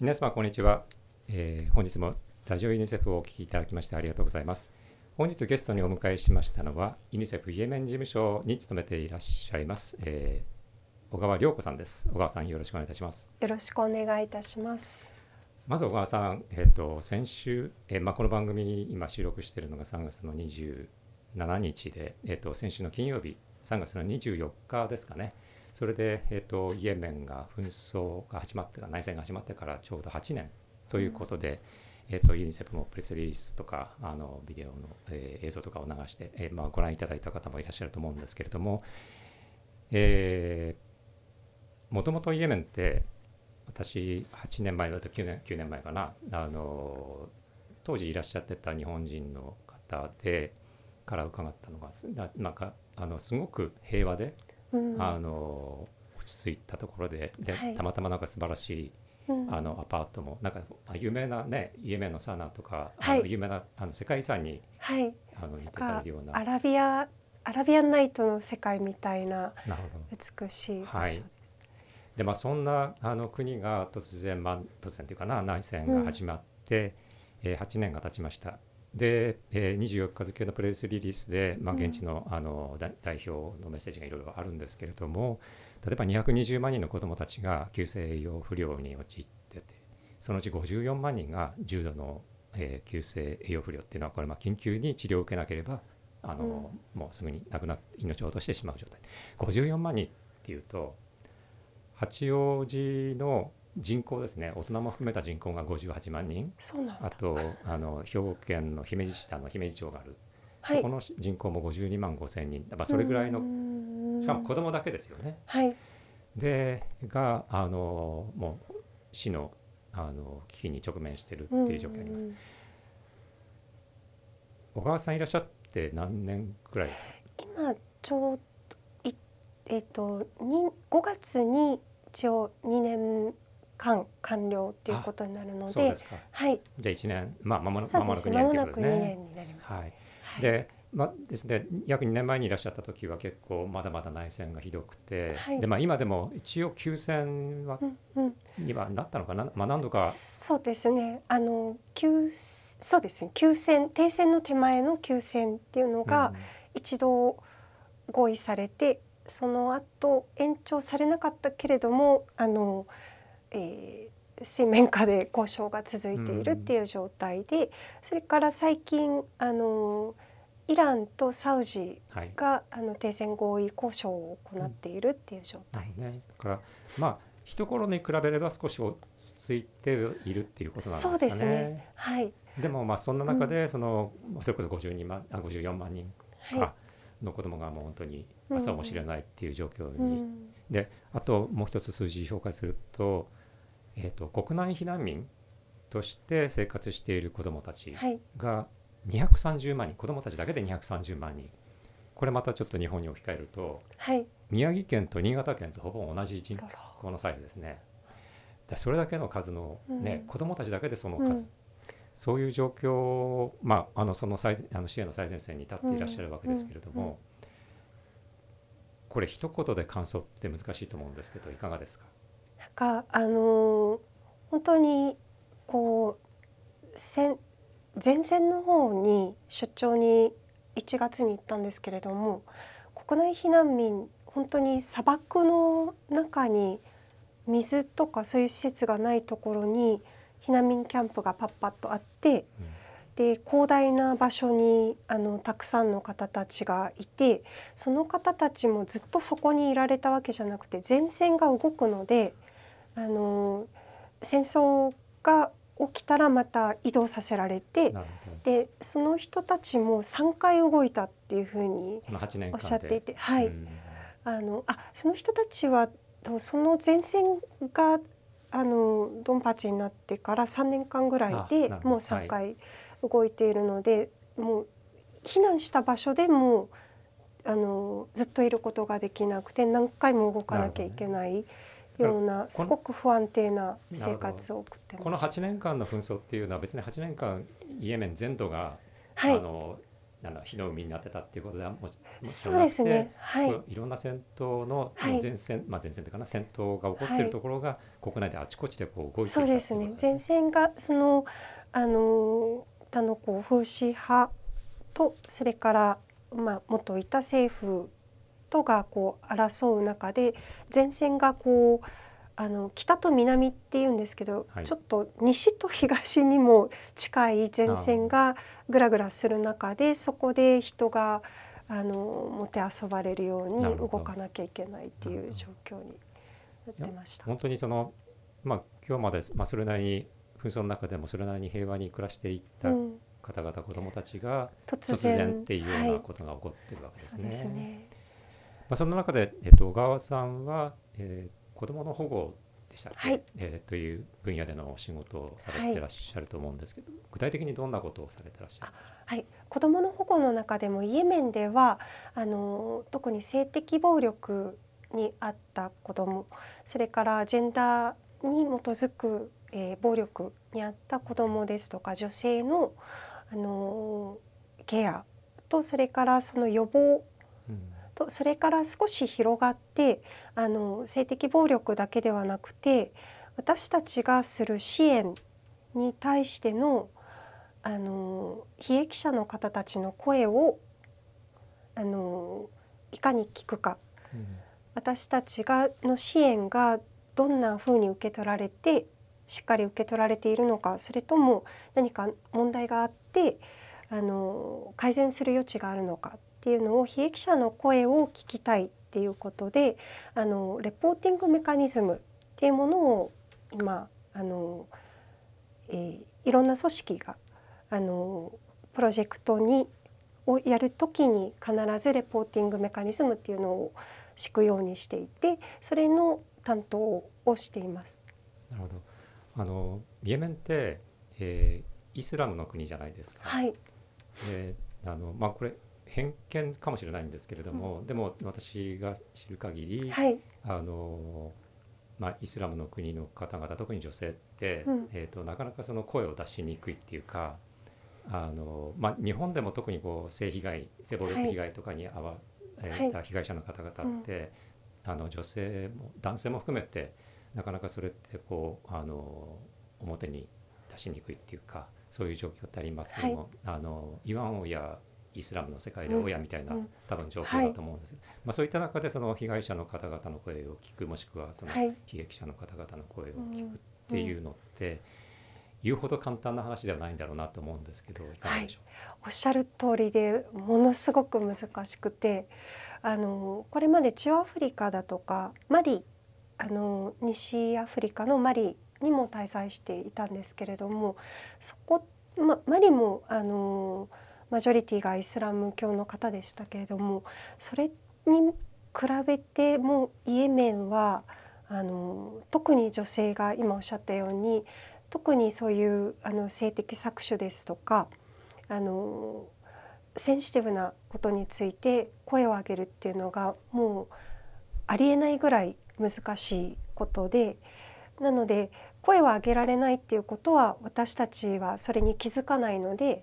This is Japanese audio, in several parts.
皆様こんにちは、えー本日もラジオユニセフをお聞きいただきましてありがとうございます。本日ゲストにお迎えしましたのはユニセフイエメン事務所に勤めていらっしゃいます、えー小川涼子さんです。小川さんよろしくお願いいたします。よろしくお願いいたします。まず小川さん、えっと先週、えーまあ、この番組今収録しているのが3月の27日で、えっと先週の金曜日3月の24日ですかねそれで、えっとイエメンが紛争が始まって内戦が始まってからちょうど8年ということで、えっとユニセフもプレスリリースとかあのビデオの、えー映像とかを流して、えーまあ、ご覧いただいた方もいらっしゃると思うんですけれども、えーもともとイエメンって私8年前だと9年 ,9 年前かなあの当時いらっしゃってた日本人の方でから伺ったのがすななんかあのすごく平和で、うんあの落ち着いたところでで、はい。たまたまなんか素晴らしいうん。あのアパートもなんかあ有名なねイエメンのサナとか、はい。あの有名なあの世界遺産にはい。あの認定されるような。アラビアアラビアンナイトの世界みたいな美しい場所はい。です。でまあそんなあの国が突然、まあ、突然というかな内戦が始まって、えー8年が経ちました。で、えー、24日付のプレスリリースで、まあ、うん現地の,、あのだ代表のメッセージがいろいろあるんですけれども例えば220万人の子どもたちが急性栄養不良に陥っててそのうち54万人が重度の、えー急性栄養不良っていうのはこれまあ緊急に治療を受けなければあの、もうすぐに亡くなっ命を落としてしまう状態。54万人っていうと八王子の人口ですね大人も含めた人口が58万人そうなんだ。あとあの兵庫県の姫路市あの姫路町がある、はいそこの人口も52万5千人まあそれぐらいののしかも子供だけですよね。はい。でがあのもう死のあの危機に直面してるっていう状況があります。うん小川さんいらっしゃって何年くらいですか？今ちょうどいえっ、とに5月に一応2年間完了っていうことになるので、はい。じゃあ1年まあまもなそう間もなく2ですね。年間もなく2っていうことですね。年になります。はいはいでまあですね、約2年前にいらっしゃった時は結構まだまだ内戦がひどくて、はいでまあ、今でも一応休戦はうんうん。にはなったのかな、まあ、何度かそうですね。あの休そうですね。休戦停戦の手前の休戦っていうのが一度合意されて、その後延長されなかったけれども、あの、えー水面下で交渉が続いているっていう状態で、それから最近あのイランとサウジうんはい。があの停戦合意交渉を行っているっていう状態ねです。、だからまあ一頃に比べれば少し落ち着いているっていうことなんですかね。そうですね。はい。でもまあそんな中でその、それこそ52万あ54万人はい。か。の子供がもう本当に朝も知れないっていう状況に、うん。であともう一つ数字紹介すると,、えー、と国内避難民として生活している子どもたちはい。が230万人子どもたちだけで230万人。これまたちょっと日本に置き換えるとはい。宮城県と新潟県とほぼ同じ人口のサイズですね。でそれだけの数の、ねうん。子どもたちだけでその数、うん。そういう状況を、まあ、あのその最あの支援の最前線に立っていらっしゃるわけですけれども、うん。うん。これ一言で感想って難しいと思うんですけどいかがですか？なんかあのー本当にこう戦前線の方に出張に1月に行ったんですけれども国内避難民本当に砂漠の中に水とかそういう施設がないところに避難民キャンプがパッパッとあってで広大な場所にあのたくさんの方たちがいてその方たちもずっとそこにいられたわけじゃなくて前線が動くのであの戦争が起きたらまた移動させられてでその人たちも3回動いたっていうふうにどこの8年間で。おっしゃっていて、はい。うん。あのあその人たちはとその前線があのドンパチになってから3年間ぐらいあでもう3回動いているので、もう避難した場所でもあのずっといることができなくて何回も動かなきゃいけないようなすごく不安定な生活を送ってます。この8年間の紛争っていうのは別に8年間イエメン全土が、はいあのあの火の海になってたっていうことではもそうですね。はい。いろんな戦闘の前線、はい、まあ前線というかな戦闘が起こっているところが国内であちこちでこう動いてそうですね。前線がそのあの他のこう風刺派とそれからまあ元いた政府とがこう争う中で前線がこうあの北と南っていうんですけど、はい、ちょっと西と東にも近い前線がぐらぐらする中でそこで人があのもてあそばれるように動かなきゃいけないっていう状況になってました。本当にそのまあ今日まで、まあ、それなりに紛争の中でもそれなりに平和に暮らしていった方々、うん、子どもたちが突然っていうようなことが起こってるわけですね。はい、まあ、その中で、えっと、小川さんは、えー、子どもの保護でしたっけ、はい、えー、という分野での仕事をされていらっしゃると思うんですけど、はい、具体的にどんなことをされてらっしゃるはい、子どもの保護の中でもイエメンではあの特に性的暴力にあった子どもそれからジェンダーに基づく、えー、暴力にあった子どもですとか女性の、あのケアとそれからその予防、うんとそれから少し広がってあの性的暴力だけではなくて私たちがする支援に対してのあの被益者の方たちの声をあのいかに聞くか、うん、私たちがの支援がどんなふうに受け取られてしっかり受け取られているのかそれとも何か問題があってあの改善する余地があるのかっていうのを被益者の声を聞きたいっていうことであのレポーティングメカニズムっていうものを今あの、えー、いろんな組織があのプロジェクトにをやる時に必ずレポーティングメカニズムっていうのを敷くようにしていてそれの担当をしています。なるほどあのイエメンって、えー、イスラムの国じゃないですか。はい、えー、あのまあこれ偏見かもしれないんですけれども、うん、でも私が知る限り、はい、あのまあ、イスラムの国の方々特に女性って、うん、えーと、なかなかその声を出しにくいっていうかあの、まあ、日本でも特にこう性被害性暴力被害とかに遭われた被害者の方々って、はい、あの女性も男性も含めてなかなかそれってこうあの表に出しにくいっていうかそういう状況ってありますけども、はい、あのイワン親イスラムの世界で親みたいな、うん、多分状況だと思うんです。けど、はい、まあ、そういった中でその被害者の方々の声を聞くもしくはその悲劇者の方々の声を聞くっていうのって、言うほど簡単な話ではないんだろうなと思うんですけどいかがでしょう、はい、おっしゃる通りでものすごく難しくてあのこれまで中アフリカだとかマリあの西アフリカのマリにも滞在していたんですけれどもそこ、ま、マリもあのマジョリティがイスラム教の方でしたけれどもそれに比べてもイエメンはあの特に女性が今おっしゃったように特にそういうあの性的搾取ですとかあのセンシティブなことについて声を上げるっていうのがもうありえないぐらい難しいことでなので声を上げられないっていうことは私たちはそれに気づかないので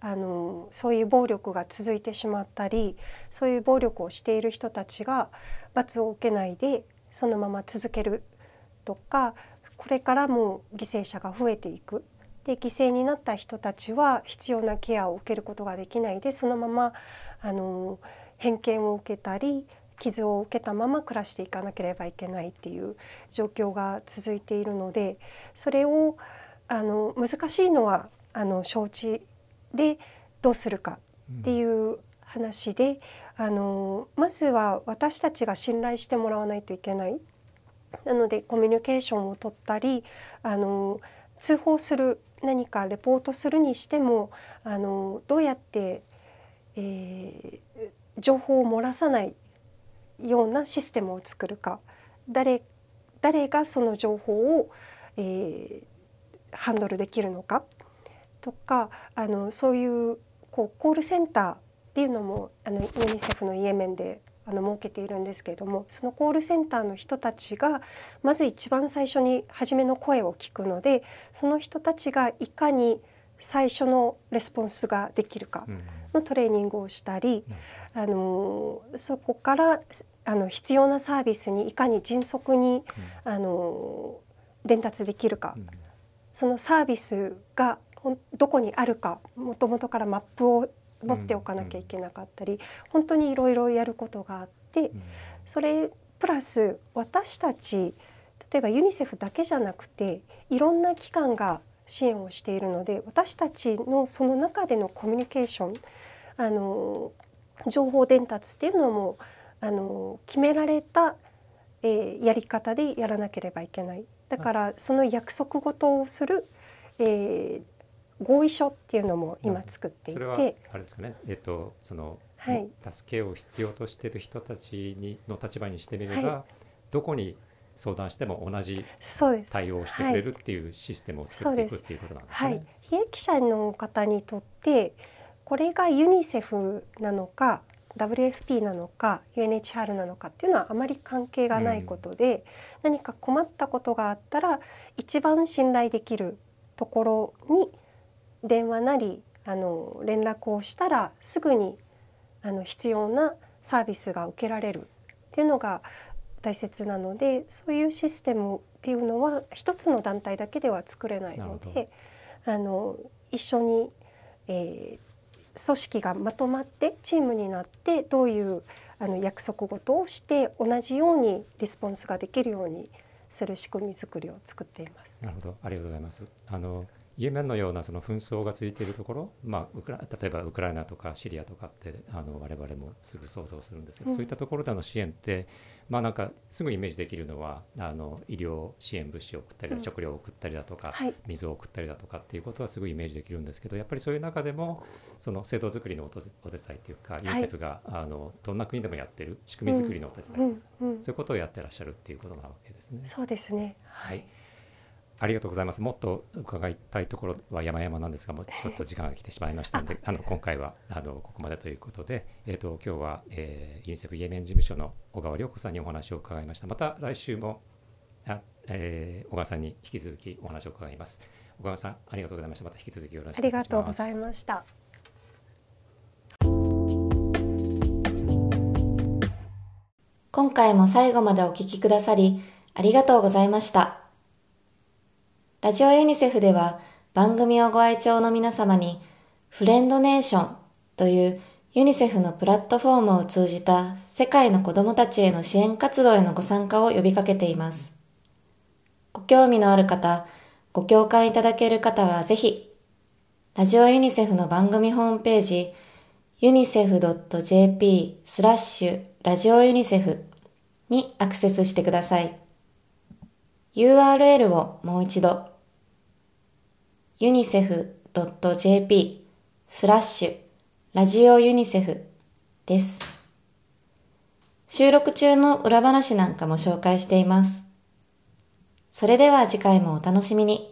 あのそういう暴力が続いてしまったりそういう暴力をしている人たちが罰を受けないでそのまま続けるとかこれからも犠牲者が増えていく。で犠牲になった人たちは必要なケアを受けることができないでそのままあの偏見を受けたり傷を受けたまま暮らしていかなければいけないっていう状況が続いているのでそれをあの難しいのはあの承知でどうするかっていう話で、うん、あのまずは私たちが信頼してもらわないといけない。なのでコミュニケーションを取ったりあの通報する何かレポートするにしてもあのどうやって、えー、情報を漏らさないようなシステムを作るか誰誰がその情報を、えー、ハンドルできるのかとかあのそういうこうコールセンターっていうのもあのユニセフのイエメンであの設けているんですけれどもそのコールセンターの人たちがまず一番最初に初めの声を聞くのでその人たちがいかに最初のレスポンスができるか、うん、のトレーニングをしたり、あのそこからあの必要なサービスにいかに迅速に、あの伝達できるか、そのサービスがどこにあるかもともとからマップを持っておかなきゃいけなかったり、本当にいろいろやることがあって、それプラス私たち例えばユニセフだけじゃなくていろんな機関が支援をしているので私たちのその中でのコミュニケーションあの情報伝達っていうのもあの決められた、えー、やり方でやらなければいけない。だからその約束事をする、えー、合意書っていうのも今作っていて、うん、それはあれですかね、えっと、その、はい、助けを必要としている人たちにの立場にしてみれば、はい、どこに相談しても同じ対応をしてくれるっていうシステムを作っていくっていうことなんですね。はい、非益者の方にとってこれがユニセフなのか WFP なのか UNHR なのかっていうのはあまり関係がないことで、うん、何か困ったことがあったら一番信頼できるところに電話なりあの連絡をしたらすぐにあの必要なサービスが受けられるっていうのが大切なのでそういうシステムっていうのは一つの団体だけでは作れないのであの一緒に、えー、組織がまとまってチームになってどういうあの約束事をして同じようにリスポンスができるようにする仕組み作りを作っています。なるほど、ありがとうございます。あのイエメンのようなその紛争が続いているところ、まあ、ウクラ例えばウクライナとかシリアとかってあの我々もすぐ想像するんですけど、うん、そういったところでの支援ってまあ、なんかすぐイメージできるのはあの医療支援物資を送ったり、うん、食料を送ったりだとか、はい、水を送ったりだとかっていうことはすぐイメージできるんですけどやっぱりそういう中でもその制度作りのお手伝いっていうか、ユニセフがあのどんな国でもやってる仕組み作りのお手伝いです、うん、そういうことをやってらっしゃるっていうことなわけですね。そうですね。はいありがとうございます。もっと伺いたいところは山々なんですが、もうちょっと時間が来てしまいましたので、あの今回はあのここまでということで、えっ、ー、と今日は、えー、ユニセフイエメン事務所の小川良子さんにお話を伺いました。また来週もあ、えー、小川さんに引き続きお話を伺います。小川さんありがとうございました。また引き続きよろしくお願いします。ありがとうございました。今回も最後までお聞きくださりありがとうございました。ラジオユニセフでは番組をご愛聴の皆様にフレンドネーションというユニセフのプラットフォームを通じた世界の子供たちへの支援活動へのご参加を呼びかけています。ご興味のある方、ご共感いただける方はぜひ、ラジオユニセフの番組ホームページ、unicef.jp スラッシュラジオユニセフにアクセスしてください。URL をもう一度 unicef.jp スラッシュラジオユニセフです。収録中の裏話なんかも紹介しています。それでは次回もお楽しみに。